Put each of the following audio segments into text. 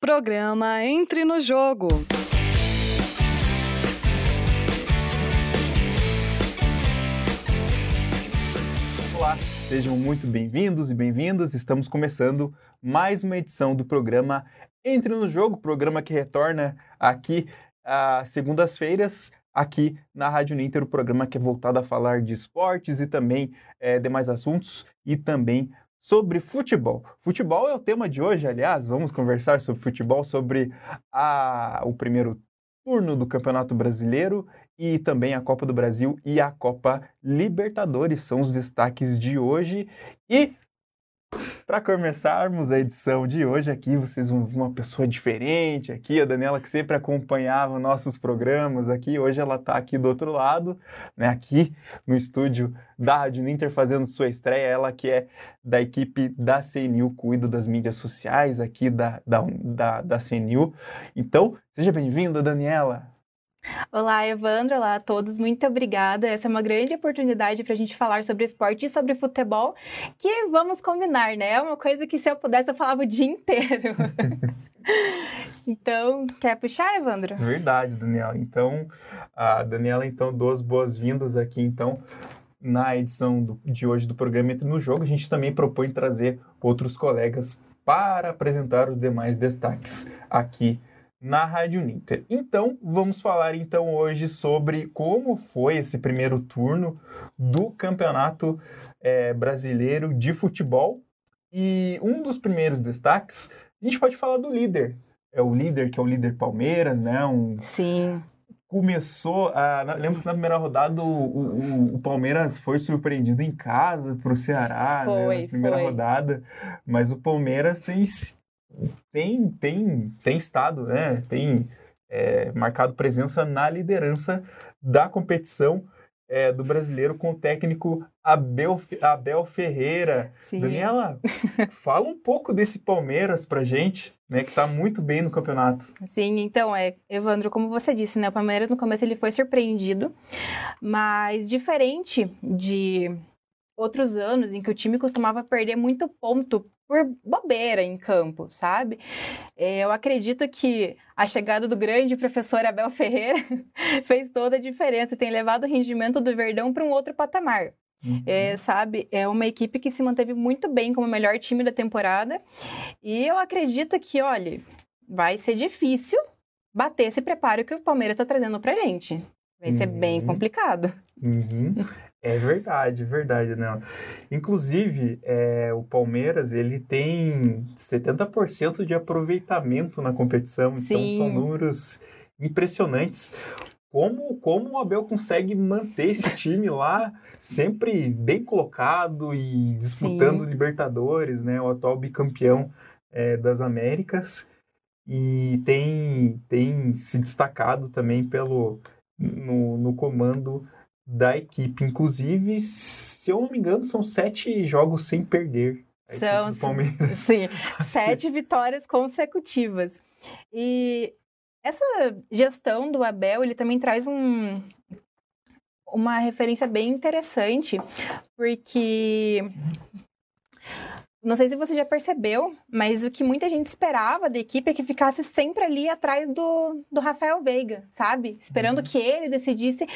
Programa Entre no Jogo. Olá, sejam muito bem-vindos e bem-vindas. Estamos começando mais uma edição do programa Entre no Jogo, programa que retorna aqui às segundas-feiras, aqui na Rádio Ninter, o programa que é voltado a falar de esportes e também é, demais assuntos e também sobre futebol. Futebol é o tema de hoje, aliás, vamos conversar sobre futebol, sobre a, o primeiro turno do Campeonato Brasileiro e também a Copa do Brasil e a Copa Libertadores são os destaques de hoje. E para começarmos a edição de hoje aqui, vocês vão ver uma pessoa diferente aqui, a Daniela que sempre acompanhava nossos programas aqui, hoje ela está aqui do outro lado, né, aqui no estúdio da Rádio Ninter fazendo sua estreia, ela que é da equipe da CNU, cuida das mídias sociais aqui da, da, da, da CNU. Então, seja bem-vinda, Daniela. Olá, Evandro. Olá a todos. Muito obrigada. Essa é uma grande oportunidade para a gente falar sobre esporte e sobre futebol, que vamos combinar, né? É uma coisa que se eu pudesse eu falava o dia inteiro. então, quer puxar, Evandro? Verdade, Daniela. Então, a Daniela, então, duas boas-vindas aqui, então, na edição do, de hoje do programa Entre no Jogo. A gente também propõe trazer outros colegas para apresentar os demais destaques aqui na Rádio Ninter. Então, vamos falar então hoje sobre como foi esse primeiro turno do Campeonato é, Brasileiro de Futebol. E um dos primeiros destaques, a gente pode falar do líder. É o líder que é o líder Palmeiras, né? Um, Sim. Começou, a, lembro que na primeira rodada o, o, o Palmeiras foi surpreendido em casa para o Ceará, foi, né, na primeira foi. rodada, mas o Palmeiras tem tem, tem, tem estado, né? tem é, marcado presença na liderança da competição é, do brasileiro com o técnico Abel, Abel Ferreira. Sim. Daniela, fala um pouco desse Palmeiras pra gente, né, que tá muito bem no campeonato. Sim, então, é, Evandro, como você disse, né, o Palmeiras no começo ele foi surpreendido, mas diferente de outros anos em que o time costumava perder muito ponto por bobeira em campo, sabe? É, eu acredito que a chegada do grande professor Abel Ferreira fez toda a diferença, tem levado o rendimento do Verdão para um outro patamar. Uhum. É, sabe, é uma equipe que se manteve muito bem como o melhor time da temporada e eu acredito que, olha, vai ser difícil bater esse preparo que o Palmeiras está trazendo pra gente. Vai ser uhum. bem complicado. Uhum. É verdade, verdade, né? Inclusive, é, o Palmeiras, ele tem 70% de aproveitamento na competição, Sim. então são números impressionantes. Como, como o Abel consegue manter esse time lá sempre bem colocado e disputando Sim. Libertadores, né? O atual bicampeão é, das Américas. E tem, tem se destacado também pelo, no, no comando da equipe. Inclusive, se eu não me engano, são sete jogos sem perder. São, sim, sete vitórias consecutivas. E essa gestão do Abel, ele também traz um, uma referência bem interessante, porque não sei se você já percebeu, mas o que muita gente esperava da equipe é que ficasse sempre ali atrás do, do Rafael Veiga, sabe? Esperando uhum. que ele decidisse.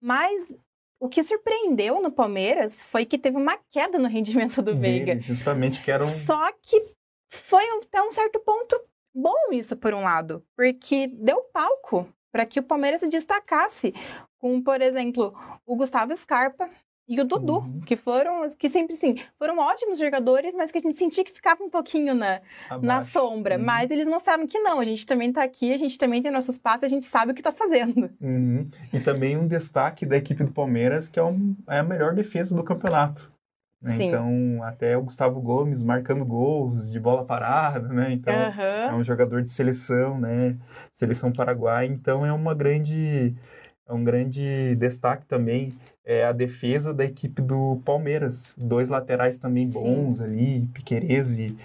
Mas o que surpreendeu no Palmeiras foi que teve uma queda no rendimento do Veiga. Justamente que era um... Só que foi até um certo ponto bom isso, por um lado, porque deu palco para que o Palmeiras se destacasse com, por exemplo, o Gustavo Scarpa, e o Dudu, uhum. que foram, que sempre sim, foram ótimos jogadores, mas que a gente sentia que ficava um pouquinho na, na sombra. Uhum. Mas eles mostraram que não, a gente também está aqui, a gente também tem nossos passos, a gente sabe o que está fazendo. Uhum. E também um destaque da equipe do Palmeiras, que é, um, é a melhor defesa do campeonato. Né? Então, até o Gustavo Gomes marcando gols de bola parada, né? Então, é um jogador de seleção, né? Seleção paraguaia. Então, é uma grande um grande destaque também é a defesa da equipe do Palmeiras. Dois laterais também bons Sim. ali, Piquerez e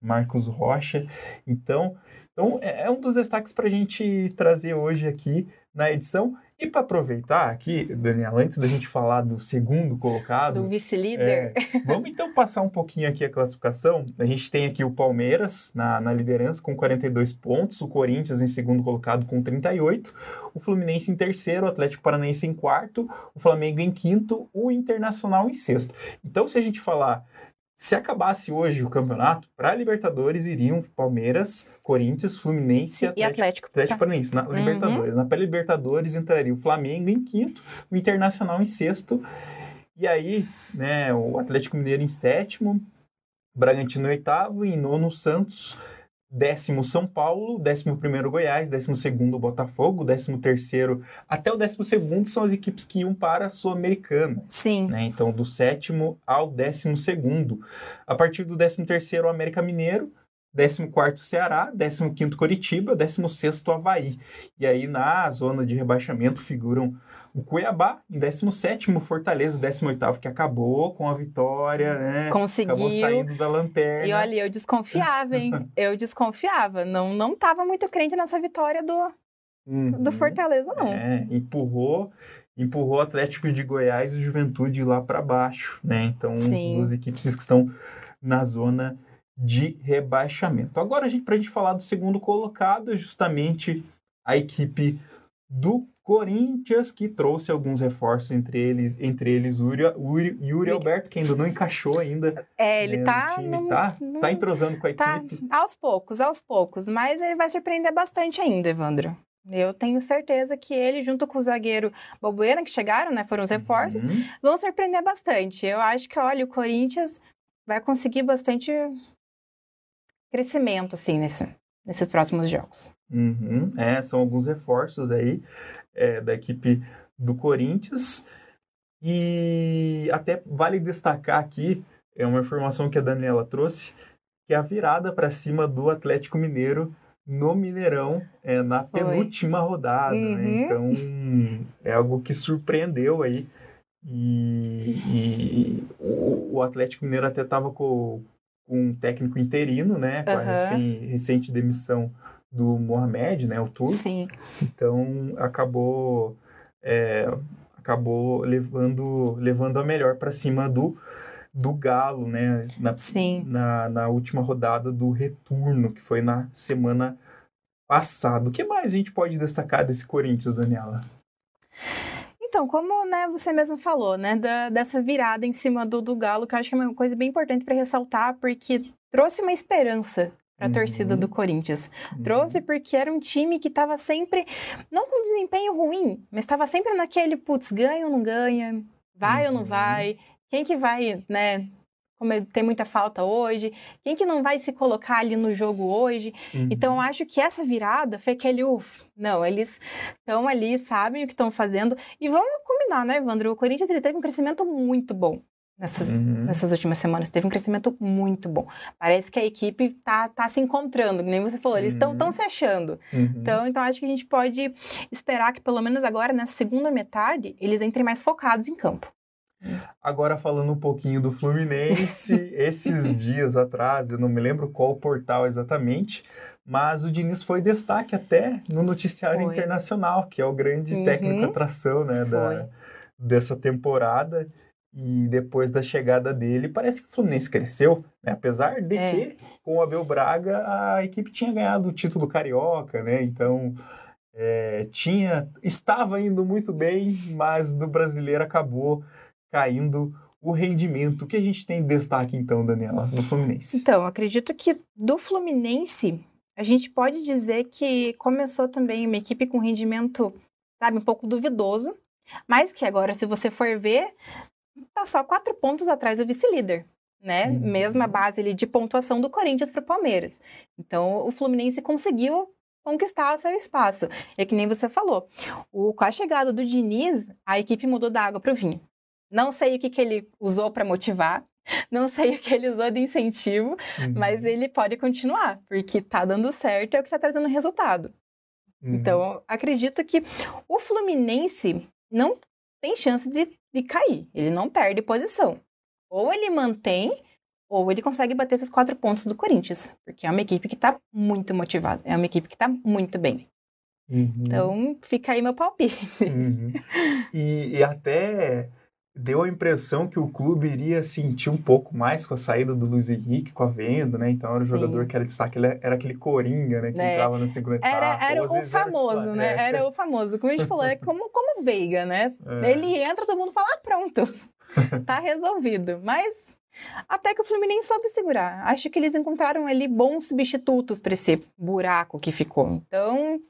Marcos Rocha. Então, então é um dos destaques para a gente trazer hoje aqui na edição. E para aproveitar aqui, Daniela, antes da gente falar do segundo colocado. Do vice-líder. É, vamos então passar um pouquinho aqui a classificação. A gente tem aqui o Palmeiras na, na liderança com 42 pontos, o Corinthians em segundo colocado com 38, o Fluminense em terceiro, o Atlético Paranaense em quarto, o Flamengo em quinto, o Internacional em sexto. Então, se a gente falar se acabasse hoje o campeonato, para a Libertadores iriam Palmeiras, Corinthians, Fluminense e Atlético, e Atlético. Atlético tá. Paranaense na uhum. Libertadores. Na pré-Libertadores entraria o Flamengo em quinto, o Internacional em sexto. E aí, né, o Atlético Mineiro em sétimo, Bragantino em oitavo e em nono Santos, décimo São Paulo, décimo primeiro Goiás, décimo segundo Botafogo, décimo terceiro até o décimo segundo são as equipes que iam para a Sul-Americana. Sim. Né? Então, do sétimo ao décimo segundo. A partir do décimo terceiro, América Mineiro, 14º Ceará, 15º Coritiba, 16º Havaí. E aí na zona de rebaixamento figuram o Cuiabá, em 17º, Fortaleza, 18º, que acabou com a vitória, né? Conseguiu. Acabou saindo da lanterna. E olha, eu desconfiava, hein? eu desconfiava. Não, não tava muito crente nessa vitória do, uhum. do Fortaleza, não. É, empurrou empurrou o Atlético de Goiás e o Juventude lá para baixo, né? Então, Sim. as duas equipes que estão na zona de rebaixamento. Agora, a gente, para a gente falar do segundo colocado, é justamente a equipe do Corinthians, que trouxe alguns reforços, entre eles, entre eles Yuri, Yuri, Yuri Alberto, que ainda não encaixou ainda. É, ele né, tá, no, tá, no, tá entrosando com a tá, equipe. Aos poucos, aos poucos, mas ele vai surpreender bastante ainda, Evandro. Eu tenho certeza que ele, junto com o zagueiro Balbuena, que chegaram, né, foram os reforços, uhum. vão surpreender bastante. Eu acho que, olha, o Corinthians vai conseguir bastante crescimento, assim, nesse, nesses próximos jogos. Uhum. É, são alguns reforços aí é, da equipe do Corinthians. E até vale destacar aqui, é uma informação que a Daniela trouxe, que é a virada para cima do Atlético Mineiro no Mineirão é, na Foi. penúltima rodada. Né? Uhum. Né? Então é algo que surpreendeu aí. E, e o, o, Atlético Mineiro até estava com, com, um técnico interino, né? Com uhum. a recém, recente demissão do Mohamed, né, o turco. Sim. Então acabou é, acabou levando levando a melhor para cima do do Galo, né, na, Sim. Na, na última rodada do retorno, que foi na semana passada. O que mais a gente pode destacar desse Corinthians, Daniela? Então, como né, você mesmo falou, né, da, dessa virada em cima do, do Galo, que eu acho que é uma coisa bem importante para ressaltar, porque trouxe uma esperança para a uhum. torcida do Corinthians. Uhum. Trouxe porque era um time que estava sempre, não com desempenho ruim, mas estava sempre naquele, putz, ganha ou não ganha, vai uhum. ou não uhum. vai, quem que vai, né, como tem muita falta hoje, quem que não vai se colocar ali no jogo hoje. Uhum. Então, eu acho que essa virada foi aquele, uff, não, eles estão ali, sabem o que estão fazendo. E vamos combinar, né, Evandro? O Corinthians ele teve um crescimento muito bom nessas, uhum. nessas últimas semanas. Teve um crescimento muito bom. Parece que a equipe tá, tá se encontrando, nem você falou, eles estão uhum. se achando. Uhum. Então, então, acho que a gente pode esperar que, pelo menos agora, nessa segunda metade, eles entrem mais focados em campo. Agora falando um pouquinho do Fluminense, esses dias atrás, eu não me lembro qual portal exatamente, mas o Diniz foi destaque até no noticiário foi. internacional, que é o grande uhum. técnico atração né, da, dessa temporada. E depois da chegada dele, parece que o Fluminense cresceu, né? apesar de é. que com o Abel Braga a equipe tinha ganhado o título carioca, né? Então é, tinha, estava indo muito bem, mas do brasileiro acabou caindo o rendimento. O que a gente tem de destaque então, Daniela, no Fluminense? Então, acredito que do Fluminense a gente pode dizer que começou também uma equipe com rendimento, sabe, um pouco duvidoso, mas que agora, se você for ver, tá só quatro pontos atrás do vice-líder, né? Uhum. Mesma base ali de pontuação do Corinthians para o Palmeiras. Então, o Fluminense conseguiu conquistar o seu espaço. É que nem você falou. O, com a chegada do Diniz, a equipe mudou da água para o vinho. Não sei o que, que ele usou para motivar, não sei o que ele usou de incentivo, uhum. mas ele pode continuar, porque tá dando certo é o que tá trazendo resultado. Uhum. Então, acredito que o Fluminense não tem chance de de cair. Ele não perde posição. Ou ele mantém, ou ele consegue bater esses quatro pontos do Corinthians. Porque é uma equipe que está muito motivada. É uma equipe que está muito bem. Uhum. Então, fica aí meu palpite. Uhum. E, e, até deu a impressão que o clube iria sentir um pouco mais com a saída do Luiz Henrique, com a venda, né? Então era o jogador que era destaque, ele era aquele coringa, né? Que é. entrava na segunda etapa. Era, era o famoso, era né? É. Era o famoso. Como a gente falou, é como, como Veiga, né? É. Ele entra, todo mundo fala, ah, pronto, tá resolvido. Mas até que o Fluminense soube segurar. Acho que eles encontraram ali bons substitutos para esse buraco que ficou. Então,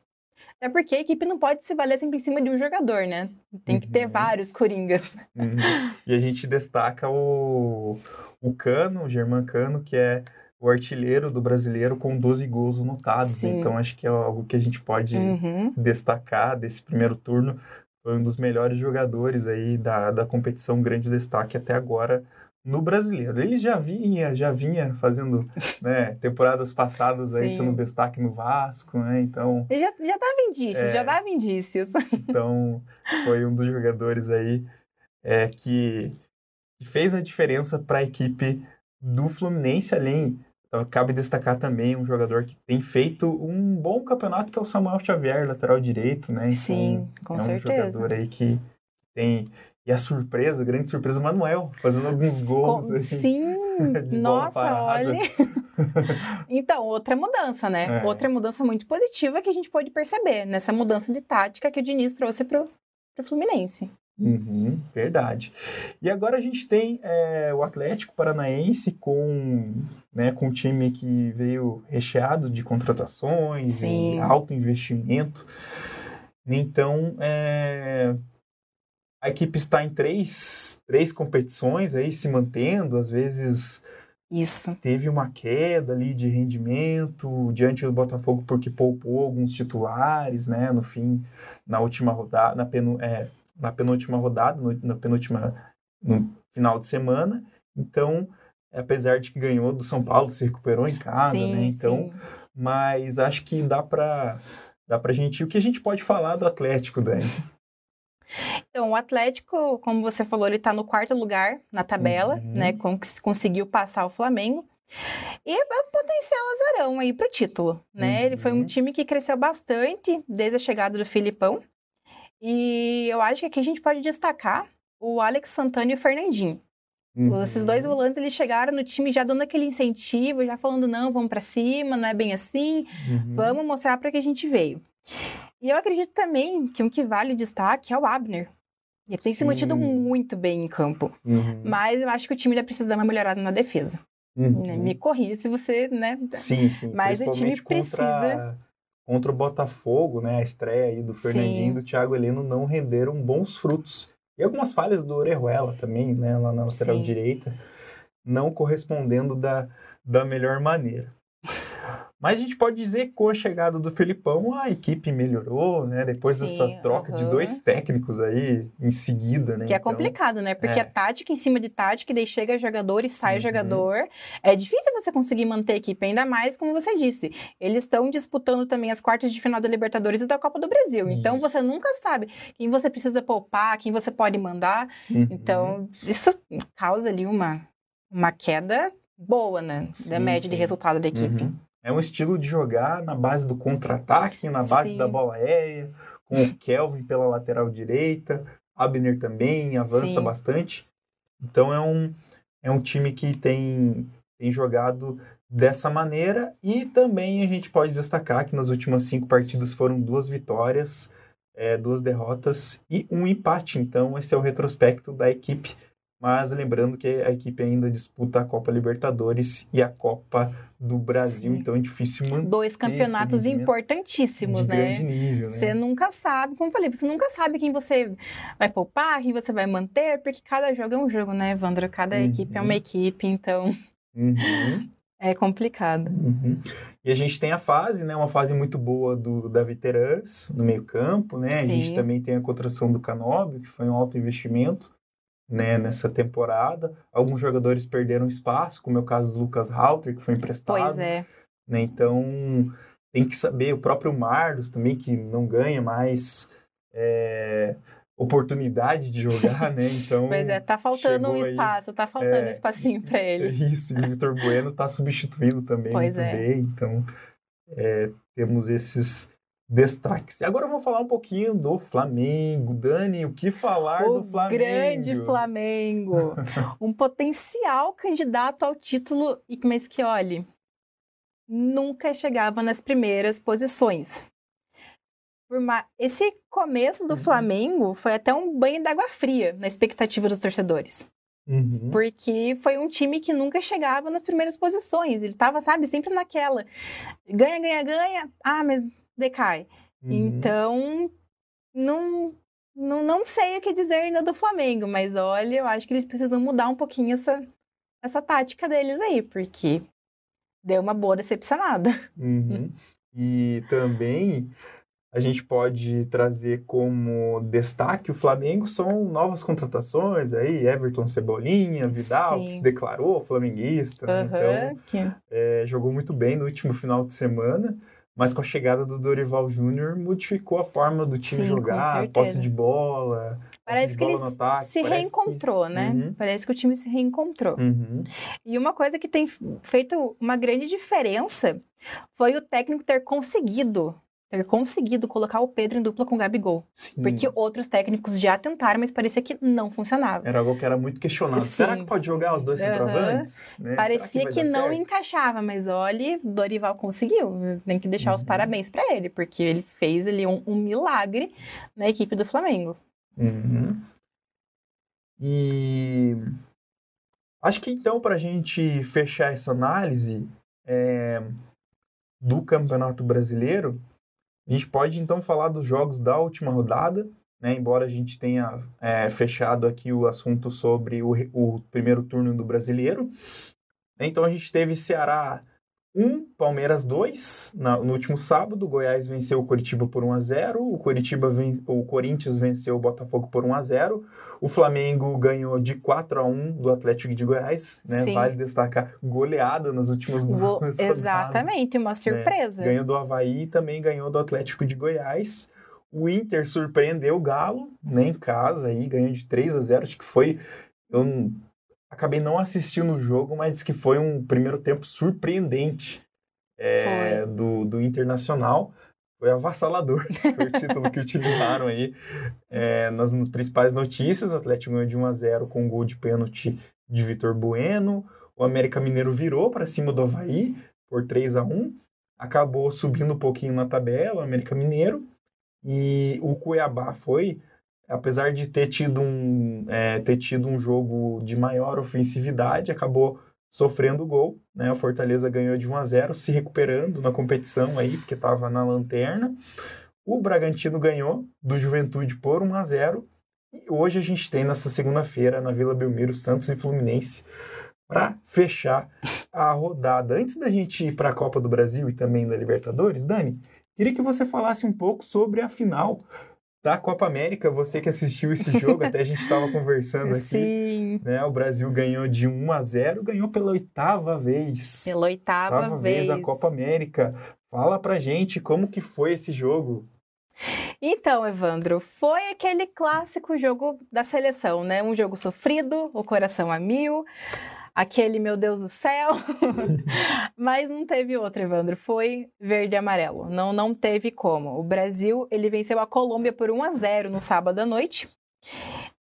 é porque a equipe não pode se valer sempre em cima de um jogador, né? Tem que ter uhum. vários coringas. Uhum. E a gente destaca o, o Cano, o German Cano, que é o artilheiro do brasileiro com 12 gols anotados. Sim. Então acho que é algo que a gente pode uhum. destacar desse primeiro turno. Foi um dos melhores jogadores aí da, da competição, grande destaque até agora no brasileiro. Ele já vinha, já vinha fazendo né, temporadas passadas aí Sim. sendo destaque no Vasco, né? Então. Ele já, já dava indícios, é, já dava indícios. Então, foi um dos jogadores aí é, que fez a diferença para a equipe do Fluminense, além. Então, cabe destacar também um jogador que tem feito um bom campeonato, que é o Samuel Xavier, lateral direito, né? Então, Sim, com é um certeza. jogador aí que tem e a surpresa, a grande surpresa, o Manuel, fazendo alguns gols. Com... Sim, nossa, olha. então, outra mudança, né? É. Outra mudança muito positiva que a gente pode perceber nessa mudança de tática que o Diniz trouxe para o Fluminense. Uhum, verdade. E agora a gente tem é, o Atlético Paranaense com, né, com um time que veio recheado de contratações e alto investimento. Então, é, a equipe está em três, três competições aí se mantendo, às vezes isso. Teve uma queda ali de rendimento diante do Botafogo porque poupou alguns titulares, né? No fim, na última rodada, na, penu, é, na penúltima rodada, no, na penúltima no final de semana. Então, apesar de que ganhou do São Paulo, se recuperou em casa, sim, né? Então, sim. mas acho que dá para dá pra gente. O que a gente pode falar do Atlético, Dani? Então, o Atlético, como você falou, ele está no quarto lugar na tabela, uhum. né? conseguiu passar o Flamengo. E é um potencial azarão aí para o título, né? Uhum. Ele foi um uhum. time que cresceu bastante desde a chegada do Filipão. E eu acho que aqui a gente pode destacar o Alex Santana e o Fernandinho. Uhum. Esses dois volantes, eles chegaram no time já dando aquele incentivo, já falando, não, vamos para cima, não é bem assim, uhum. vamos mostrar para que a gente veio. E eu acredito também que um que vale destaque é o Abner. Ele tem Sim. se mantido muito bem em campo. Uhum. Mas eu acho que o time ainda precisa dar uma melhorada na defesa. Uhum. Né? Me corrija se você, né? Sim, sim. Mas o time precisa. Contra, contra o Botafogo, né? A estreia aí do Fernandinho e do Thiago Heleno não renderam bons frutos. E algumas falhas do Orejuela também, né? Lá na lateral sim. direita, não correspondendo da, da melhor maneira. Mas a gente pode dizer que com a chegada do Felipão, a equipe melhorou, né? Depois Sim, dessa troca de dois técnicos aí em seguida, né? Que é então, complicado, né? Porque é. tática em cima de tática, daí chega jogador e sai uhum. jogador. É difícil você conseguir manter a equipe, ainda mais, como você disse. Eles estão disputando também as quartas de final da Libertadores e da Copa do Brasil. Então isso. você nunca sabe quem você precisa poupar, quem você pode mandar. Uhum. Então, isso causa ali uma, uma queda boa, né? Sim, da média sim. de resultado da equipe. Uhum. É um estilo de jogar na base do contra-ataque, na base Sim. da bola aérea, com o Kelvin pela lateral direita, Abner também avança Sim. bastante. Então é um, é um time que tem, tem jogado dessa maneira e também a gente pode destacar que nas últimas cinco partidas foram duas vitórias, é, duas derrotas e um empate. Então esse é o retrospecto da equipe mas lembrando que a equipe ainda disputa a Copa Libertadores e a Copa do Brasil, Sim. então é difícil manter. Dois campeonatos importantíssimos, né? Nível, né? Você nunca sabe, como eu falei, você nunca sabe quem você vai poupar, quem você vai manter, porque cada jogo é um jogo, né, Evandro? Cada uhum. equipe é uma equipe, então. Uhum. É complicado. Uhum. E a gente tem a fase, né? Uma fase muito boa do Davi Terans no meio-campo, né? Sim. A gente também tem a contratação do Canóbio, que foi um alto investimento né, nessa temporada. Alguns jogadores perderam espaço, como é o caso do Lucas Halter, que foi emprestado. Pois é. Né, então, tem que saber, o próprio Marlos também, que não ganha mais é, oportunidade de jogar, né? Então. pois é, tá faltando um espaço, aí, tá faltando é, um espacinho para ele. Isso, e o Vitor Bueno tá substituindo também pois muito é. bem. Então, é, temos esses destaques. Agora eu vou falar um pouquinho do Flamengo. Dani, o que falar o do Flamengo? grande Flamengo. um potencial candidato ao título, mas que, olhe, nunca chegava nas primeiras posições. Esse começo do uhum. Flamengo foi até um banho d'água fria na expectativa dos torcedores. Uhum. Porque foi um time que nunca chegava nas primeiras posições. Ele estava, sabe, sempre naquela. Ganha, ganha, ganha. Ah, mas decai. Uhum. Então, não, não, não sei o que dizer ainda do Flamengo, mas olha, eu acho que eles precisam mudar um pouquinho essa, essa tática deles aí, porque deu uma boa decepcionada. Uhum. E também a gente pode trazer como destaque o Flamengo são novas contratações aí, Everton Cebolinha, Vidal, Sim. que se declarou flamenguista, uhum, então que... é, jogou muito bem no último final de semana, mas com a chegada do Dorival Júnior modificou a forma do time Sim, jogar, posse de bola, Parece que ele ataque, se reencontrou, que... né? Uhum. Parece que o time se reencontrou. Uhum. E uma coisa que tem feito uma grande diferença foi o técnico ter conseguido ter conseguido colocar o Pedro em dupla com o Gabigol. Sim. Porque outros técnicos já tentaram, mas parecia que não funcionava. Era algo que era muito questionado. Sim. Será que pode jogar os dois uhum. centroavantes? Né? Parecia que, que não certo? encaixava, mas olha, Dorival conseguiu. Tem que deixar uhum. os parabéns para ele, porque ele fez ali um, um, milagre na equipe do Flamengo. Uhum. E acho que então, para a gente fechar essa análise é... do Campeonato Brasileiro, a gente pode então falar dos jogos da última rodada, né? embora a gente tenha é, fechado aqui o assunto sobre o, o primeiro turno do brasileiro. Então a gente teve Ceará 1, Palmeiras 2 na, no último sábado. Goiás venceu o Coritiba por 1 a 0 O, Coritiba ven, o Corinthians venceu o Botafogo por 1 a 0 O Flamengo ganhou de 4 a 1 do Atlético de Goiás. Né? Vale destacar goleada nas últimas duas rodadas. Exatamente, uma né? surpresa. Né? Ganhou do Havaí e também ganhou do Atlético de Goiás. O Inter surpreendeu o Galo né, em casa, aí, ganhou de 3 a 0 Acho que foi. Eu acabei não assistindo o jogo, mas que foi um primeiro tempo surpreendente é, do, do Internacional. Foi avassalador foi o título que utilizaram aí é, nas, nas, principais notícias. O Atlético ganhou de 1 a 0 com um gol de pênalti de Vitor Bueno. O América Mineiro virou para cima do Havaí por 3 a 1 Acabou subindo um pouquinho na tabela, o América Mineiro. E o Cuiabá foi apesar de ter tido um, é, ter tido um jogo de maior ofensividade, acabou sofrendo gol. Né? O Fortaleza ganhou de 1 a 0, se recuperando na competição aí, porque estava na lanterna. O Bragantino ganhou do Juventude por 1 a 0. E hoje a gente tem nessa segunda-feira na Vila Belmiro Santos e Fluminense para fechar a rodada. Antes da gente ir para a Copa do Brasil e também da Libertadores, Dani, queria que você falasse um pouco sobre a final da Copa América, você que assistiu esse jogo, até a gente estava conversando aqui. Sim. Né? O Brasil ganhou de 1 a 0, ganhou pela oitava vez. Pela oitava, oitava vez. a Copa América. Fala pra gente como que foi esse jogo. Então, Evandro, foi aquele clássico jogo da seleção, né? Um jogo sofrido, o coração a mil, aquele meu Deus do céu. Mas não teve outro, Evandro. Foi verde e amarelo. Não, não teve como. O Brasil, ele venceu a Colômbia por 1 a 0 no sábado à noite.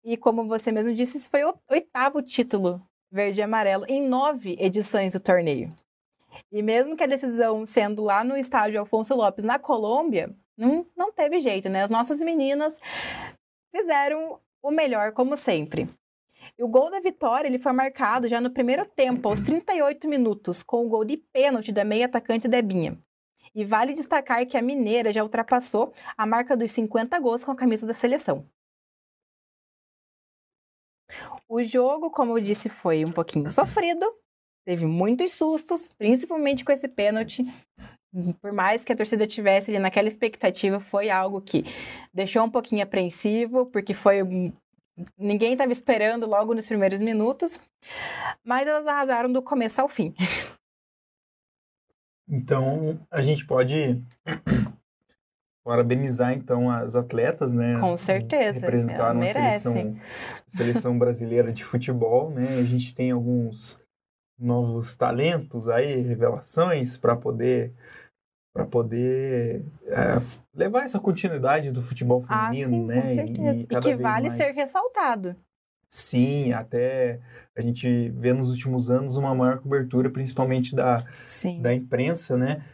E como você mesmo disse, esse foi o oitavo título verde e amarelo em nove edições do torneio. E mesmo que a decisão sendo lá no estádio Alfonso Lopes, na Colômbia, não, não teve jeito, né? As nossas meninas fizeram o melhor, como sempre. E o gol da vitória ele foi marcado já no primeiro tempo, aos 38 minutos, com o gol de pênalti da meia atacante Debinha. E vale destacar que a Mineira já ultrapassou a marca dos 50 gols com a camisa da seleção. O jogo, como eu disse, foi um pouquinho sofrido, teve muitos sustos, principalmente com esse pênalti. Por mais que a torcida tivesse ali naquela expectativa, foi algo que deixou um pouquinho apreensivo, porque foi Ninguém estava esperando logo nos primeiros minutos, mas elas arrasaram do começo ao fim. Então, a gente pode parabenizar então as atletas, né? Com certeza. Representaram a seleção, seleção brasileira de futebol, né? A gente tem alguns novos talentos aí, revelações para poder para poder é, levar essa continuidade do futebol Ah, feminino, sim, né? com certeza. E, cada que vez vale mais- ser ressaltado. Sim, até a gente vê nos últimos anos uma maior cobertura, principalmente da, Sim. da imprensa, né?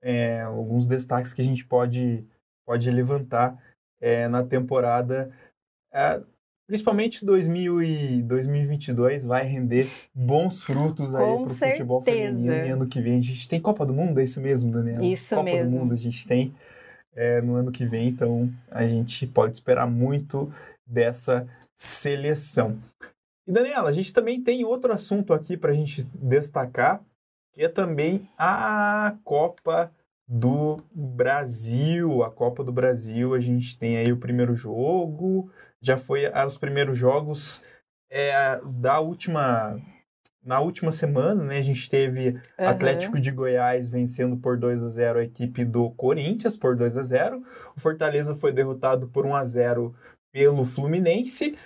É, alguns destaques que a gente pode, pode levantar é, na temporada. Principalmente 2000 e 2022 vai render bons frutos aí Com para o futebol certeza. feminino. E ano que vem a gente tem Copa do Mundo, é isso mesmo, Daniela? Isso Copa mesmo. do Mundo a gente tem é, no ano que vem, então a gente pode esperar muito dessa seleção. E Daniela, a gente também tem outro assunto aqui para a gente destacar, que é também a Copa do Brasil. A Copa do Brasil, a gente tem aí o primeiro jogo, já foi ah, os primeiros jogos é, da última. Na última semana, né, a gente teve Aham. Atlético de Goiás vencendo por 2 a 0 a equipe do Corinthians por 2 a 0. O Fortaleza foi derrotado por 1 a 0 pelo Fluminense.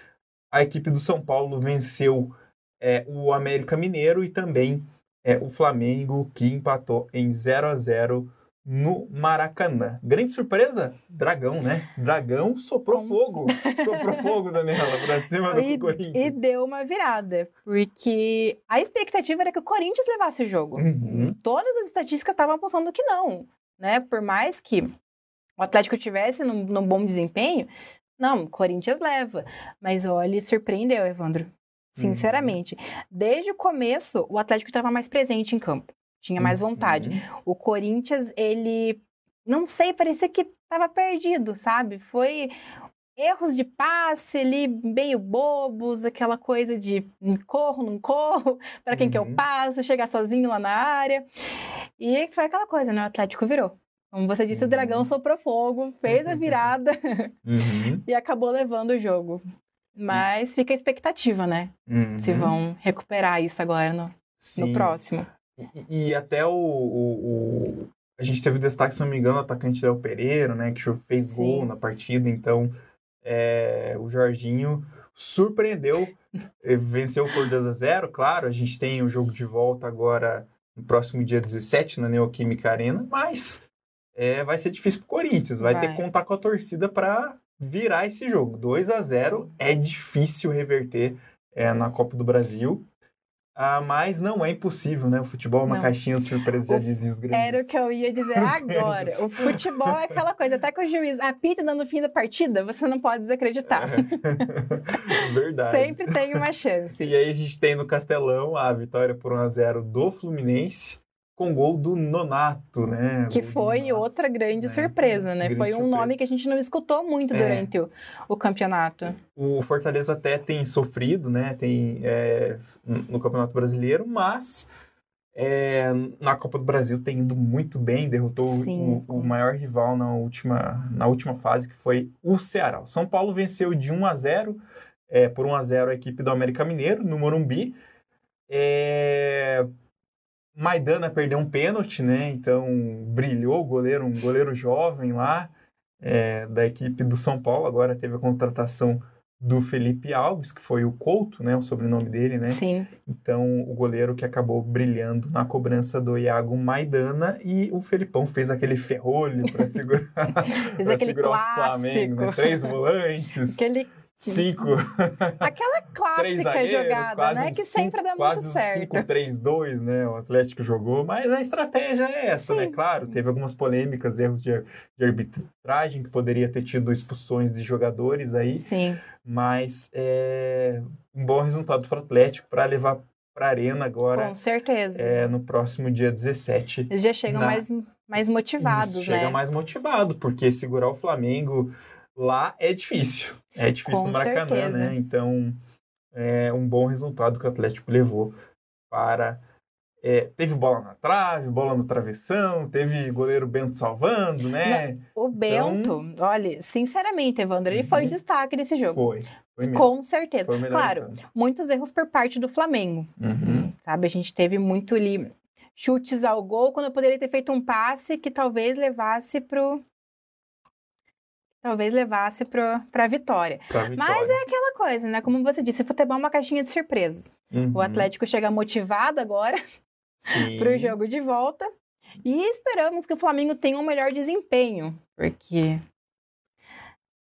A equipe do São Paulo venceu é, o América Mineiro e também é, o Flamengo que empatou em 0 a 0 no Maracanã. Grande surpresa? Dragão, né? Dragão soprou fogo. Soprou fogo, Daniela, pra cima do E, e Corinthians. deu uma virada, porque a expectativa era que o Corinthians levasse o jogo. Uhum. Todas as estatísticas estavam apontando que não, né? Por mais que o Atlético tivesse num, num bom desempenho, não, o Corinthians leva. Mas olha, surpreendeu, Evandro. Sinceramente. Desde o começo, o Atlético estava mais presente em campo. Tinha mais vontade. Uhum. O Corinthians, ele. Não sei, parecia que estava perdido, sabe? Foi erros de passe ali, meio bobos, aquela coisa de "Hum, corro, não corro, para quem que eu Uhum. passo, chegar sozinho lá na área. E foi aquela coisa, né? O Atlético virou. Como você disse, o Uhum. Dragão soprou fogo, fez a virada Uhum. e acabou levando o jogo. Mas fica a expectativa, né? Se Uhum. vão recuperar isso agora no, no próximo. E, e até o, o- o- A gente teve destaque, se não me engano, o atacante Léo Pereira, né? Que fez Sim. gol na partida. Então, é, o Jorginho surpreendeu, eh, venceu por 2 a 0 Claro, a gente tem o jogo de volta agora no próximo dia 17 na Neoquímica Arena, mas é, vai ser difícil pro Corinthians. Vai, ter Vai. que contar com a torcida para virar esse jogo. 2 a 0 é difícil reverter é, na Copa do Brasil. Ah, mas não é impossível, né? O futebol é uma Não. caixinha de surpresa, já O- dizia os grandes. Era o que eu ia dizer agora. O futebol é aquela coisa, até que o juiz apita no fim da partida, você não pode desacreditar. Verdade. Sempre tem uma chance. E aí a gente tem no Castelão a vitória por 1x0 do Fluminense, com gol do Nonato, né? Que foi Nonato. outra grande né? surpresa, né? Grande Foi um surpresa. nome que a gente não escutou muito É. durante o, o campeonato. O Fortaleza até tem sofrido, né? Tem é, no Campeonato Brasileiro, mas é, na Copa do Brasil tem ido muito bem, derrotou o, o maior rival na última, na última fase, que foi o Ceará. O São Paulo venceu de 1 a 0 é, por 1 a 0 a equipe do América Mineiro, no Morumbi. É, Maidana perdeu um pênalti, né? Então brilhou o goleiro, um goleiro jovem lá é, da equipe do São Paulo. Agora teve a contratação do Felipe Alves, que foi o Couto, né? O sobrenome dele, né? Sim. Então o goleiro que acabou brilhando na cobrança do Iago Maidana e o Felipão fez aquele ferrolho para segurar, Fez aquele segurar o Flamengo, né? clássico. Três volantes, Aquele, cinco aquela clássica zagueiros, jogada, quase né? Que cinco- sempre dá quase muito certo. 5-3-2, né? O Atlético jogou, mas a estratégia é essa, né? Sim. Claro, teve algumas polêmicas, erros de, de arbitragem, que poderia ter tido expulsões de jogadores aí, Sim. mas é um bom resultado para o Atlético para levar para a Arena agora Com certeza. é, no próximo dia 17. Eles já chegam Na- mais, mais motivados, Isso, chega né? mais motivado, porque segurar o Flamengo lá é difícil. É difícil Com no Maracanã, certeza. né? Então, é um bom resultado que o Atlético levou para. é, teve bola na trave, bola no travessão, teve goleiro Bento salvando, né? O Bento, olha, sinceramente, Evandro, ele foi o Uhum. destaque desse jogo. Foi. Foi. Com certeza. Foi Claro, muitos erros por parte do Flamengo. Uhum. Sabe, a gente teve muito ali chutes ao gol quando eu poderia ter feito um passe que talvez levasse pro talvez levasse para vitória. Pra Mas vitória. é aquela coisa, né? Como você disse, futebol é uma caixinha de surpresas. Uhum. O Atlético chega motivado agora Sim. pro jogo de volta. E esperamos que o Flamengo tenha um melhor desempenho, porque,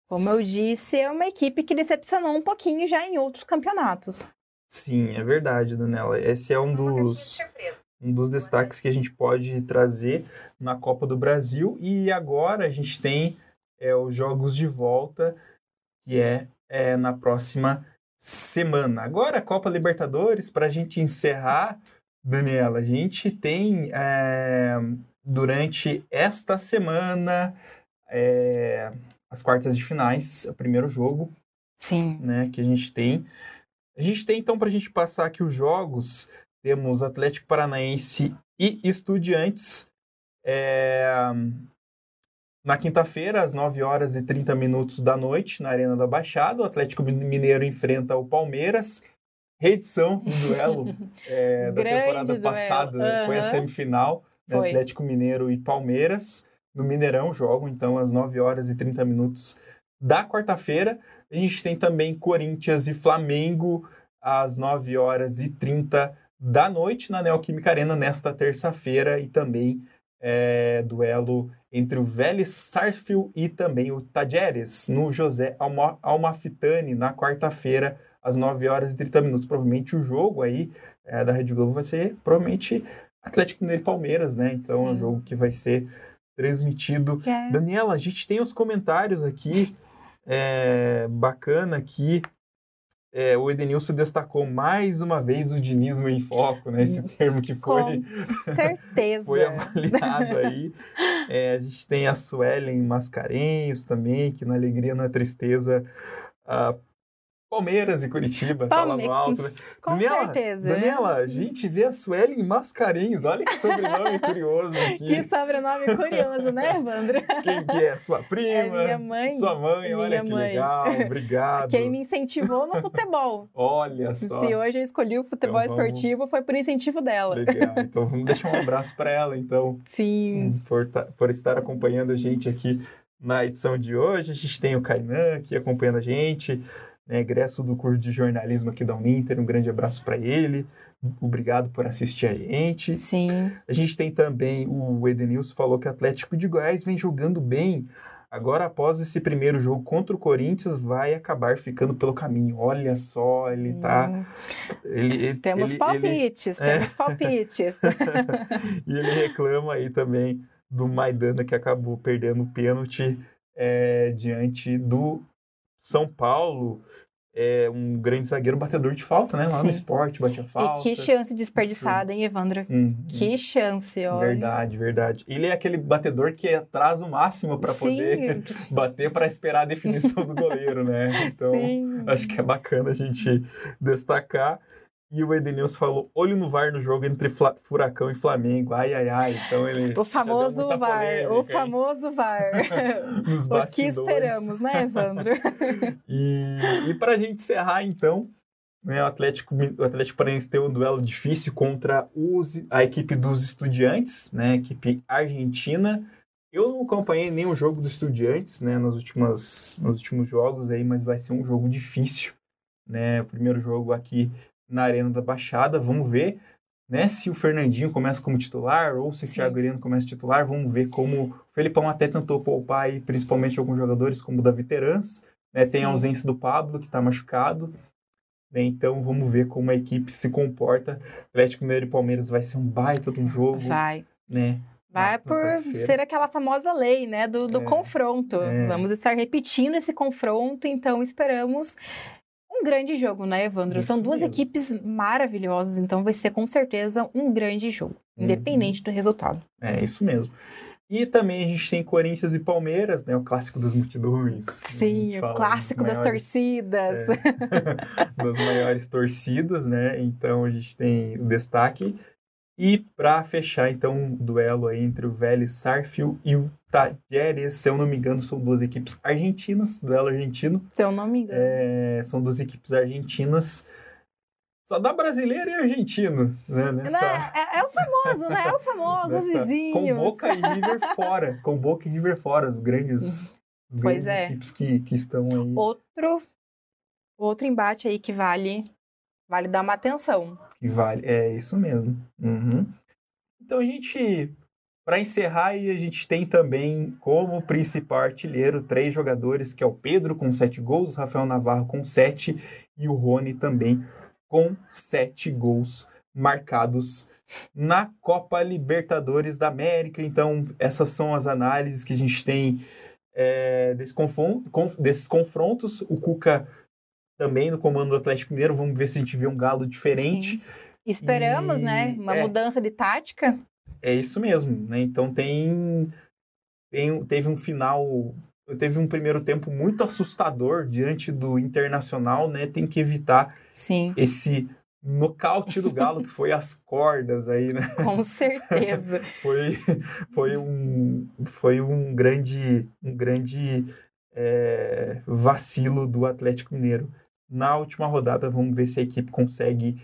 como eu disse, é uma equipe que decepcionou um pouquinho já em outros campeonatos. Sim, é verdade, Daniela. Esse é um dos, um dos destaques que a gente pode trazer na Copa do Brasil. E agora a gente tem é, os jogos de volta, que é, é na próxima semana. Agora, Copa Libertadores, para a gente encerrar, Daniela, a gente tem é, durante esta semana é, as quartas de finais, o primeiro jogo. Sim. Né, que a gente tem. A gente tem, então, para a gente passar aqui os jogos, temos Atlético Paranaense e Estudiantes. É, na quinta-feira, às 9 horas e 30 minutos da noite, na Arena da Baixada, o Atlético Mineiro enfrenta o Palmeiras. Reedição do duelo é, da temporada passada, uhum. foi a semifinal, né, Atlético Mineiro e Palmeiras. No Mineirão jogam, então, às 9 horas e 30 minutos da quarta-feira. A gente tem também Corinthians e Flamengo, às 9 horas e 30 da noite, na Neoquímica Arena, nesta terça-feira. E também é, duelo entre o Vélez Sarsfield e também o Tajeres, no José Almafitani, na quarta-feira, às 9 horas e 30 minutos. Provavelmente o jogo aí é, da Rede Globo vai ser, provavelmente, Atlético Mineiro e Palmeiras, né? Então Sim. é um jogo que vai ser transmitido. É. Daniela, a gente tem os comentários aqui, é, bacana aqui é, o Edenilson destacou mais uma vez o dinismo em foco, né? Esse termo que foi, certeza. foi avaliado aí. É, a gente tem a Suelen Mascarenhos também, que na alegria, na tristeza, uh, Palmeiras e Curitiba, Palme... tá lá no alto, né? Com Daniela, certeza. Daniela, a gente vê a Suelen Mascarenhos, olha que sobrenome curioso aqui. Que sobrenome curioso, né, Evandro? Quem que é? Sua prima? É minha mãe. Sua mãe, minha olha que mãe. legal, obrigado. Quem me incentivou no futebor. olha só. Se hoje eu escolhi o futebol então, vamos... esportivo, foi por incentivo dela. Legal, então vamos deixar um abraço para ela, então. Sim. Por, por estar acompanhando a gente aqui na edição de hoje. A gente tem o Kainan aqui acompanhando a gente né, egresso do curso de jornalismo aqui da Uninter. Um grande abraço para ele. Obrigado por assistir a gente. Sim. A gente tem também o Edenilson falou que o Atlético de Goiás vem jogando bem. Agora, após esse primeiro jogo contra o Corinthians, vai acabar ficando pelo caminho. Olha só, ele tá. Hum. Ele, ele, temos ele, palpites, ele... temos é. palpites. e ele reclama aí também do Maidana que acabou perdendo o pênalti é, diante do São Paulo é um grande zagueiro batedor de falta, né? Lá Sim. no esporte, batia falta. E que chance desperdiçada, hein, Evandro? Hum, que hum. chance, olha. Verdade, verdade. Ele é aquele batedor que atrasa o máximo para poder bater para esperar a definição do goleiro, né? Então, Sim. acho que é bacana a gente destacar. E o Edenilson falou: olho no VAR no jogo entre Fla Furacão e Flamengo. Ai, ai, ai. Então ele. O famoso VAR. Polêmica, o famoso VAR. Nos bastidores. O que esperamos, né, Evandro? e, e para a gente encerrar, então, né, o Atlético, o Atlético Paranaense tem um duelo difícil contra os, a equipe dos Estudiantes, né, a equipe argentina. Eu não acompanhei nenhum jogo dos Estudiantes, né, nas últimas, nos últimos jogos aí, mas vai ser um jogo difícil, né, o primeiro jogo aqui na Arena da Baixada. Vamos ver né, se o Fernandinho começa como titular ou se Sim. o Thiago Heleno começa titular. Vamos ver como o Felipão até tentou poupar aí, principalmente alguns jogadores como o Davi Terans. Né, tem a ausência do Pablo, que está machucado. Né, então vamos ver como a equipe se comporta. Atlético Mineiro e Palmeiras vai ser um baita de um jogo. Vai. Né? Vai por ser aquela famosa lei, né, do, do é, confronto. É. Vamos estar repetindo esse confronto, então esperamos grande jogo, né, Evandro? Isso São duas mesmo. equipes maravilhosas, então vai ser com certeza um grande jogo, uhum. independente do resultado. É, isso mesmo. E também a gente tem Corinthians e Palmeiras, né? O clássico das multidões. Sim, o clássico das, maiores, torcidas. É, das maiores torcidas, né? Então a gente tem o destaque. E para fechar, então, o duelo aí entre o Vélez Sarfield e o Tajeres, se eu não me engano, são duas equipes argentinas, duelo argentino. Se eu não me engano. É, são duas equipes argentinas. Só dá brasileiro e argentino, né? Nessa... É, é, o famoso, né? É o famoso, Nessa... vizinhos. Com Boca e River fora. Com Boca e River fora, os grandes, os grandes é. equipes que, que estão aí. Outro, outro embate aí que vale Vale dar uma atenção. Que vale, é isso mesmo. Uhum. Então a gente Para encerrar, a gente tem também como principal artilheiro três jogadores, que é o Pedro com sete gols, Rafael Navarro com sete e o Rony também com sete gols marcados na Copa Libertadores da América. Então, essas são as análises que a gente tem é, desse desses confrontos. O Cuca também no comando do Atlético Mineiro. Vamos ver se a gente vê um galo diferente. Sim. Esperamos, né? e, né? Uma é, mudança de tática. É isso mesmo, né? Então tem, tem teve um final, teve um primeiro tempo muito assustador diante do Internacional, né? Tem que evitar Sim. esse nocaute do Galo, que foi as cordas aí, né? Com certeza. foi, foi, um, foi um grande, um grande é, vacilo do Atlético Mineiro. Na última rodada, vamos ver se a equipe consegue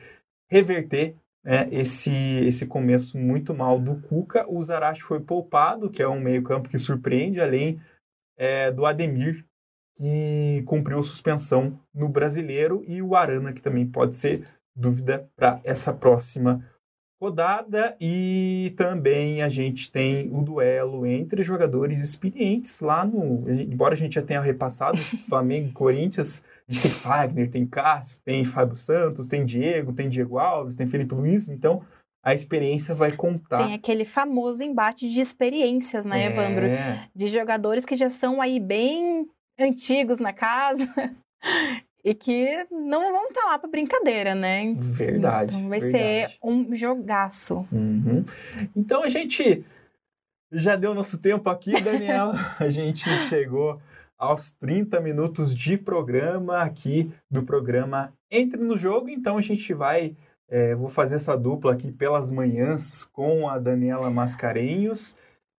reverter né, esse, esse começo muito mal do Cuca. O Zaracho foi poupado, que é um meio-campo que surpreende, além é, do Ademir, que cumpriu suspensão no brasileiro, e o Arana, que também pode ser dúvida para essa próxima rodada. E também a gente tem o duelo entre jogadores experientes lá no. Embora a gente já tenha repassado Flamengo e Corinthians a gente tem Fagner, tem Cássio, tem Fábio Santos, tem Diego, tem Diego Alves, tem Felipe Luiz, então a experiência vai contar. Tem aquele famoso embate de experiências, né, é... Evandro? De jogadores que já são aí bem antigos na casa e que não vão estar tá lá para brincadeira, né? Verdade. Então vai verdade. ser um jogaço. Uhum. Então a gente já deu nosso tempo aqui, Daniela. a gente chegou aos 30 minutos de programa aqui do programa Entre no Jogo. Então a gente vai, é, vou fazer essa dupla aqui pelas manhãs com a Daniela Mascarenhos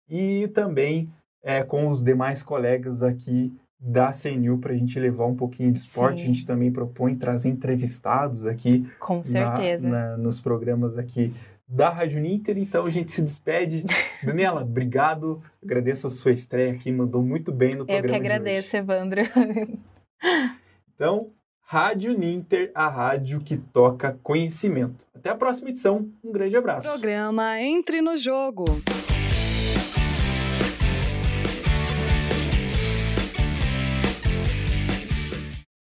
e também é, com os demais colegas aqui da CNU para a gente levar um pouquinho de esporte. Sim. A gente também propõe trazer entrevistados aqui. Com certeza. Na, na, nos programas aqui da Rádio Ninter. Então a gente se despede. Daniela, obrigado. Agradeço a sua estreia aqui, mandou muito bem no programa. Eu que agradeço, Evandro. Então, Rádio Ninter, a rádio que toca conhecimento. Até a próxima edição. Um grande abraço. Programa Entre no Jogo.